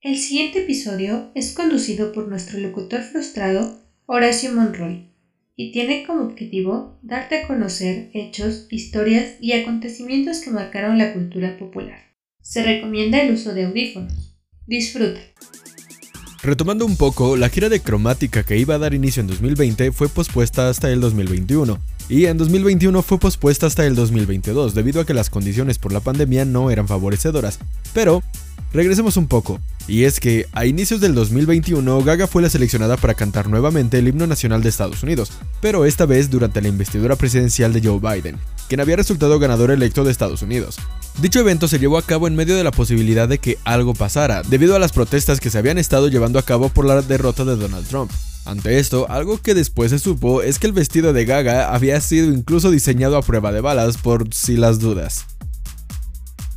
El siguiente episodio es conducido por nuestro locutor frustrado, Horacio Monroy, y tiene como objetivo darte a conocer hechos, historias y acontecimientos que marcaron la cultura popular. Se recomienda el uso de audífonos. Disfruta. Retomando un poco, la gira de cromática que iba a dar inicio en 2020 fue pospuesta hasta el 2021, y en 2021 fue pospuesta hasta el 2022 debido a que las condiciones por la pandemia no eran favorecedoras. Pero, regresemos un poco, y es que a inicios del 2021 Gaga fue la seleccionada para cantar nuevamente el himno nacional de Estados Unidos, pero esta vez durante la investidura presidencial de Joe Biden, quien había resultado ganador electo de Estados Unidos. Dicho evento se llevó a cabo en medio de la posibilidad de que algo pasara, debido a las protestas que se habían estado llevando a cabo por la derrota de Donald Trump. Ante esto, algo que después se supo es que el vestido de Gaga había sido incluso diseñado a prueba de balas por si las dudas.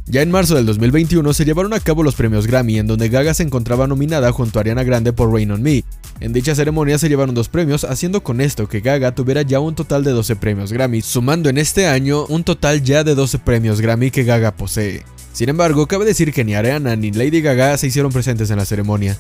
Ya en marzo del 2021 se llevaron a cabo los premios Grammy, en donde Gaga se encontraba nominada junto a Ariana Grande por Rain on Me. En dicha ceremonia se llevaron dos premios, haciendo con esto que Gaga tuviera ya un total de 12 premios Grammy, sumando en este año un total ya de 12 premios Grammy que Gaga posee. Sin embargo, cabe decir que ni Ariana ni Lady Gaga se hicieron presentes en la ceremonia.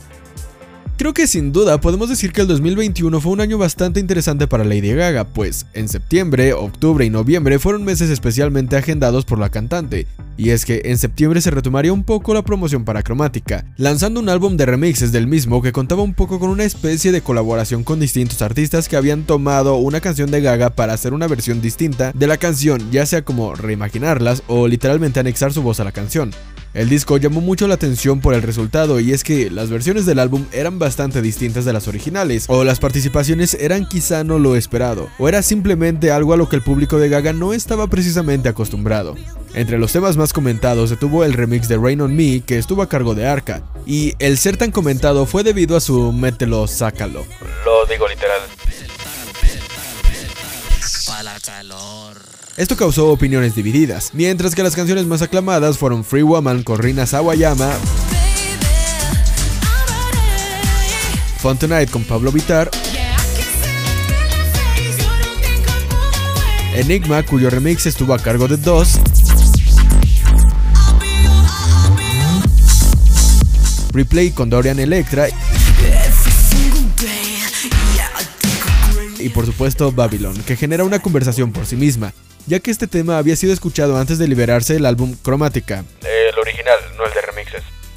Creo que sin duda podemos decir que el 2021 fue un año bastante interesante para Lady Gaga, pues en septiembre, octubre y noviembre fueron meses especialmente agendados por la cantante, y es que en septiembre se retomaría un poco la promoción para Cromática, lanzando un álbum de remixes del mismo que contaba un poco con una especie de colaboración con distintos artistas que habían tomado una canción de Gaga para hacer una versión distinta de la canción, ya sea como reimaginarlas o literalmente anexar su voz a la canción. El disco llamó mucho la atención por el resultado y es que las versiones del álbum eran bastante distintas de las originales, o las participaciones eran quizá no lo esperado, o era simplemente algo a lo que el público de Gaga no estaba precisamente acostumbrado. Entre los temas más comentados se tuvo el remix de Rain on Me que estuvo a cargo de Arca, y el ser tan comentado fue debido a su mételo, sácalo. Lo digo literal. Esto causó opiniones divididas, mientras que las canciones más aclamadas fueron Free Woman con Rina Sawayama, Fun Tonight con Pablo Vitar, Enigma cuyo remix estuvo a cargo de Dos, Replay con Dorian Electra y por supuesto Babylon, que genera una conversación por sí misma, ya que este tema había sido escuchado antes de liberarse el álbum Chromatica. El original, no el de.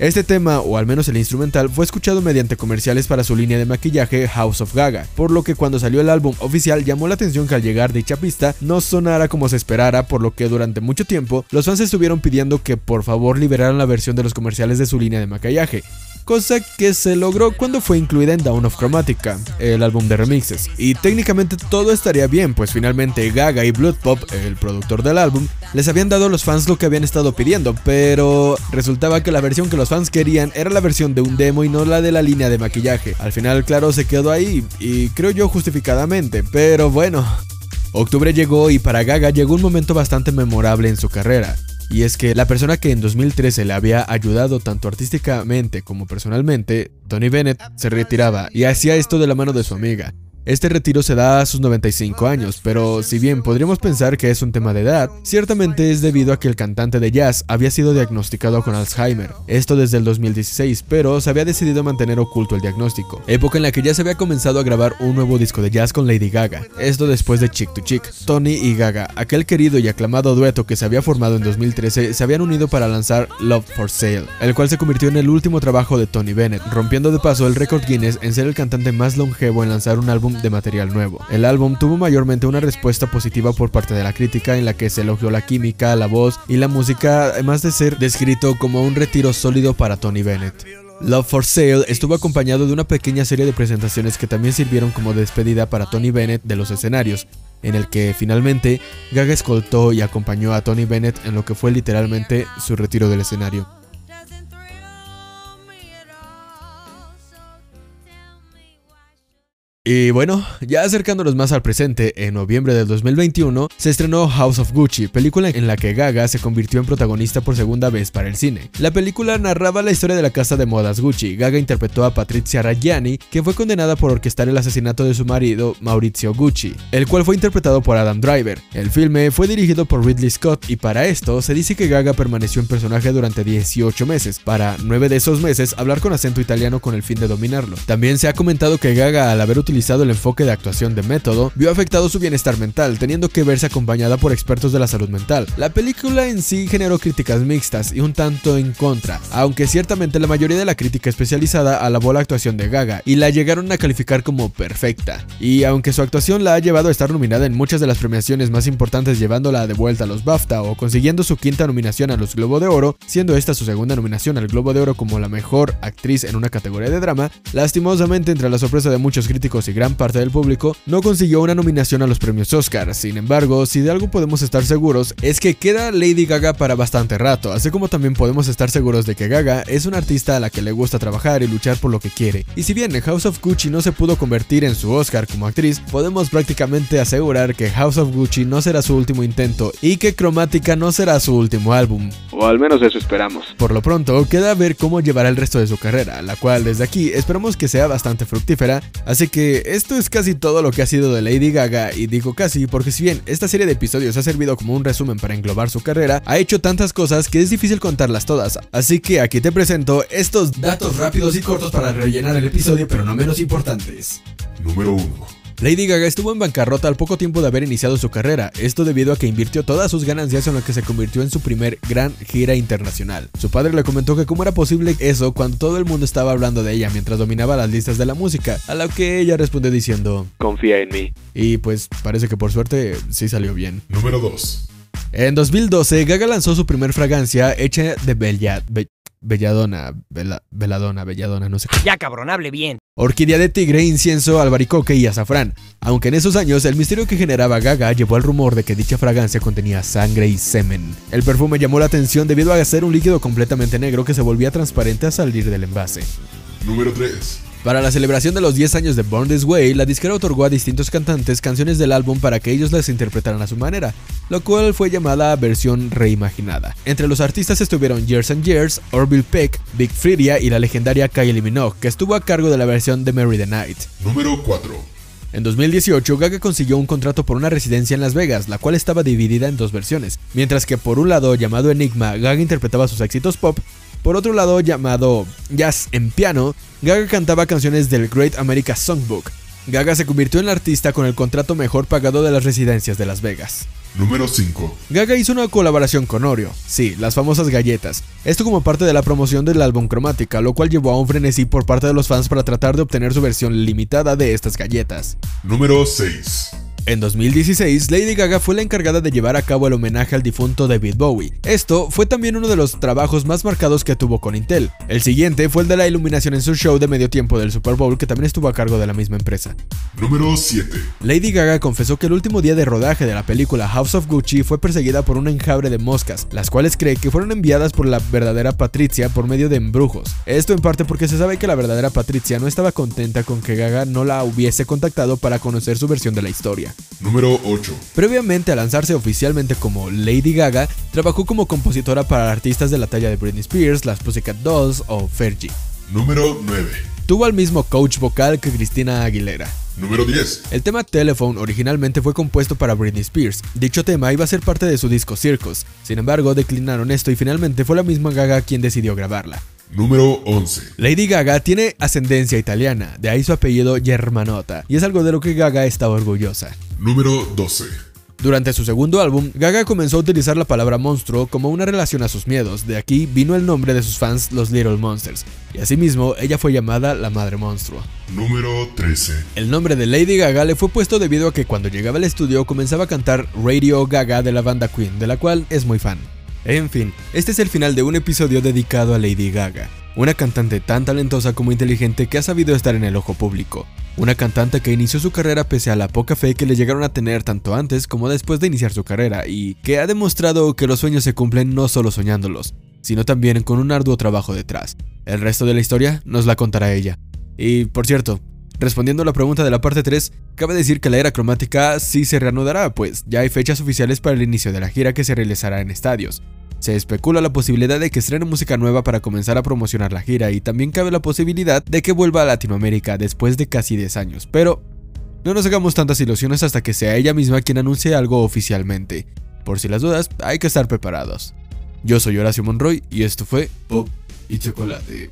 Este tema, o al menos el instrumental, fue escuchado mediante comerciales para su línea de maquillaje House of Gaga, por lo que cuando salió el álbum oficial llamó la atención que al llegar dicha pista no sonara como se esperara, por lo que durante mucho tiempo los fans estuvieron pidiendo que por favor liberaran la versión de los comerciales de su línea de maquillaje, cosa que se logró cuando fue incluida en Down of Chromatica, el álbum de remixes. Y técnicamente todo estaría bien, pues finalmente Gaga y Blood Pop, el productor del álbum, les habían dado a los fans lo que habían estado pidiendo, pero resultaba que la versión que los fans querían era la versión de un demo y no la de la línea de maquillaje. Al final, claro, se quedó ahí, y creo yo justificadamente, pero bueno. Octubre llegó y para Gaga llegó un momento bastante memorable en su carrera. Y es que la persona que en 2013 le había ayudado tanto artísticamente como personalmente, Tony Bennett, se retiraba y hacía esto de la mano de su amiga. Este retiro se da a sus 95 años, pero si bien podríamos pensar que es un tema de edad, ciertamente es debido a que el cantante de jazz había sido diagnosticado con Alzheimer, esto desde el 2016, pero se había decidido mantener oculto el diagnóstico, época en la que ya se había comenzado a grabar un nuevo disco de jazz con Lady Gaga, esto después de Chick to Chick. Tony y Gaga, aquel querido y aclamado dueto que se había formado en 2013, se habían unido para lanzar Love for Sale, el cual se convirtió en el último trabajo de Tony Bennett, rompiendo de paso el récord Guinness en ser el cantante más longevo en lanzar un álbum de material nuevo. El álbum tuvo mayormente una respuesta positiva por parte de la crítica en la que se elogió la química, la voz y la música, además de ser descrito como un retiro sólido para Tony Bennett. Love for Sale estuvo acompañado de una pequeña serie de presentaciones que también sirvieron como despedida para Tony Bennett de los escenarios, en el que finalmente Gaga escoltó y acompañó a Tony Bennett en lo que fue literalmente su retiro del escenario. Y bueno, ya acercándonos más al presente, en noviembre del 2021 se estrenó House of Gucci, película en la que Gaga se convirtió en protagonista por segunda vez para el cine. La película narraba la historia de la casa de modas Gucci. Gaga interpretó a Patrizia Raggiani, que fue condenada por orquestar el asesinato de su marido Maurizio Gucci, el cual fue interpretado por Adam Driver. El filme fue dirigido por Ridley Scott y para esto se dice que Gaga permaneció en personaje durante 18 meses, para 9 de esos meses hablar con acento italiano con el fin de dominarlo. También se ha comentado que Gaga al haber utilizado utilizado el enfoque de actuación de método, vio afectado su bienestar mental, teniendo que verse acompañada por expertos de la salud mental. La película en sí generó críticas mixtas y un tanto en contra, aunque ciertamente la mayoría de la crítica especializada alabó la actuación de Gaga y la llegaron a calificar como perfecta. Y aunque su actuación la ha llevado a estar nominada en muchas de las premiaciones más importantes llevándola de vuelta a los BAFTA o consiguiendo su quinta nominación a los Globo de Oro, siendo esta su segunda nominación al Globo de Oro como la mejor actriz en una categoría de drama, lastimosamente entre la sorpresa de muchos críticos y gran parte del público, no consiguió una nominación a los premios Oscar. Sin embargo, si de algo podemos estar seguros, es que queda Lady Gaga para bastante rato, así como también podemos estar seguros de que Gaga es una artista a la que le gusta trabajar y luchar por lo que quiere. Y si bien House of Gucci no se pudo convertir en su Oscar como actriz, podemos prácticamente asegurar que House of Gucci no será su último intento y que Chromatica no será su último álbum. O al menos eso esperamos. Por lo pronto, queda ver cómo llevará el resto de su carrera, la cual desde aquí esperamos que sea bastante fructífera, así que esto es casi todo lo que ha sido de Lady Gaga y digo casi porque si bien esta serie de episodios ha servido como un resumen para englobar su carrera, ha hecho tantas cosas que es difícil contarlas todas, así que aquí te presento estos datos rápidos y cortos para rellenar el episodio pero no menos importantes. Número 1. Lady Gaga estuvo en bancarrota al poco tiempo de haber iniciado su carrera, esto debido a que invirtió todas sus ganancias en lo que se convirtió en su primer gran gira internacional. Su padre le comentó que cómo era posible eso cuando todo el mundo estaba hablando de ella mientras dominaba las listas de la música, a lo que ella respondió diciendo, confía en mí. Y pues parece que por suerte sí salió bien. Número 2. En 2012, Gaga lanzó su primer fragancia hecha de Bellat, Belladona, Veladona, Belladona, no sé qué. Ya cabrón, hable bien. Orquídea de tigre, incienso, albaricoque y azafrán. Aunque en esos años el misterio que generaba Gaga llevó al rumor de que dicha fragancia contenía sangre y semen. El perfume llamó la atención debido a ser un líquido completamente negro que se volvía transparente a salir del envase. Número 3. Para la celebración de los 10 años de Born This Way, la disquera otorgó a distintos cantantes canciones del álbum para que ellos las interpretaran a su manera, lo cual fue llamada versión reimaginada. Entre los artistas estuvieron Years and Years, Orville Peck, Big Freedia y la legendaria Kylie Minogue, que estuvo a cargo de la versión de Mary the Night. Número 4. En 2018, Gaga consiguió un contrato por una residencia en Las Vegas, la cual estaba dividida en dos versiones. Mientras que por un lado, llamado Enigma, Gaga interpretaba sus éxitos pop, por otro lado, llamado Jazz en Piano, Gaga cantaba canciones del Great America Songbook. Gaga se convirtió en la artista con el contrato mejor pagado de las residencias de Las Vegas. Número 5. Gaga hizo una colaboración con Oreo, sí, las famosas galletas. Esto como parte de la promoción del álbum Cromática, lo cual llevó a un frenesí por parte de los fans para tratar de obtener su versión limitada de estas galletas. Número 6. En 2016, Lady Gaga fue la encargada de llevar a cabo el homenaje al difunto David Bowie. Esto fue también uno de los trabajos más marcados que tuvo con Intel. El siguiente fue el de la iluminación en su show de medio tiempo del Super Bowl, que también estuvo a cargo de la misma empresa. Número 7. Lady Gaga confesó que el último día de rodaje de la película House of Gucci fue perseguida por un enjambre de moscas, las cuales cree que fueron enviadas por la verdadera Patricia por medio de embrujos. Esto en parte porque se sabe que la verdadera Patricia no estaba contenta con que Gaga no la hubiese contactado para conocer su versión de la historia. Número 8. Previamente a lanzarse oficialmente como Lady Gaga, trabajó como compositora para artistas de la talla de Britney Spears, las Pussycat Dolls o Fergie. Número 9. Tuvo al mismo coach vocal que Cristina Aguilera. Número 10. El tema Telephone originalmente fue compuesto para Britney Spears. Dicho tema iba a ser parte de su disco Circus. Sin embargo, declinaron esto y finalmente fue la misma Gaga quien decidió grabarla. Número 11. Lady Gaga tiene ascendencia italiana, de ahí su apellido Germanota, y es algo de lo que Gaga está orgullosa. Número 12. Durante su segundo álbum, Gaga comenzó a utilizar la palabra monstruo como una relación a sus miedos, de aquí vino el nombre de sus fans los Little Monsters, y asimismo ella fue llamada la Madre Monstruo. Número 13. El nombre de Lady Gaga le fue puesto debido a que cuando llegaba al estudio comenzaba a cantar Radio Gaga de la banda Queen, de la cual es muy fan. En fin, este es el final de un episodio dedicado a Lady Gaga, una cantante tan talentosa como inteligente que ha sabido estar en el ojo público, una cantante que inició su carrera pese a la poca fe que le llegaron a tener tanto antes como después de iniciar su carrera y que ha demostrado que los sueños se cumplen no solo soñándolos, sino también con un arduo trabajo detrás. El resto de la historia nos la contará ella. Y por cierto, Respondiendo a la pregunta de la parte 3, cabe decir que la era cromática sí se reanudará, pues ya hay fechas oficiales para el inicio de la gira que se realizará en estadios. Se especula la posibilidad de que estrene música nueva para comenzar a promocionar la gira y también cabe la posibilidad de que vuelva a Latinoamérica después de casi 10 años, pero no nos hagamos tantas ilusiones hasta que sea ella misma quien anuncie algo oficialmente. Por si las dudas, hay que estar preparados. Yo soy Horacio Monroy y esto fue Pop y Chocolate.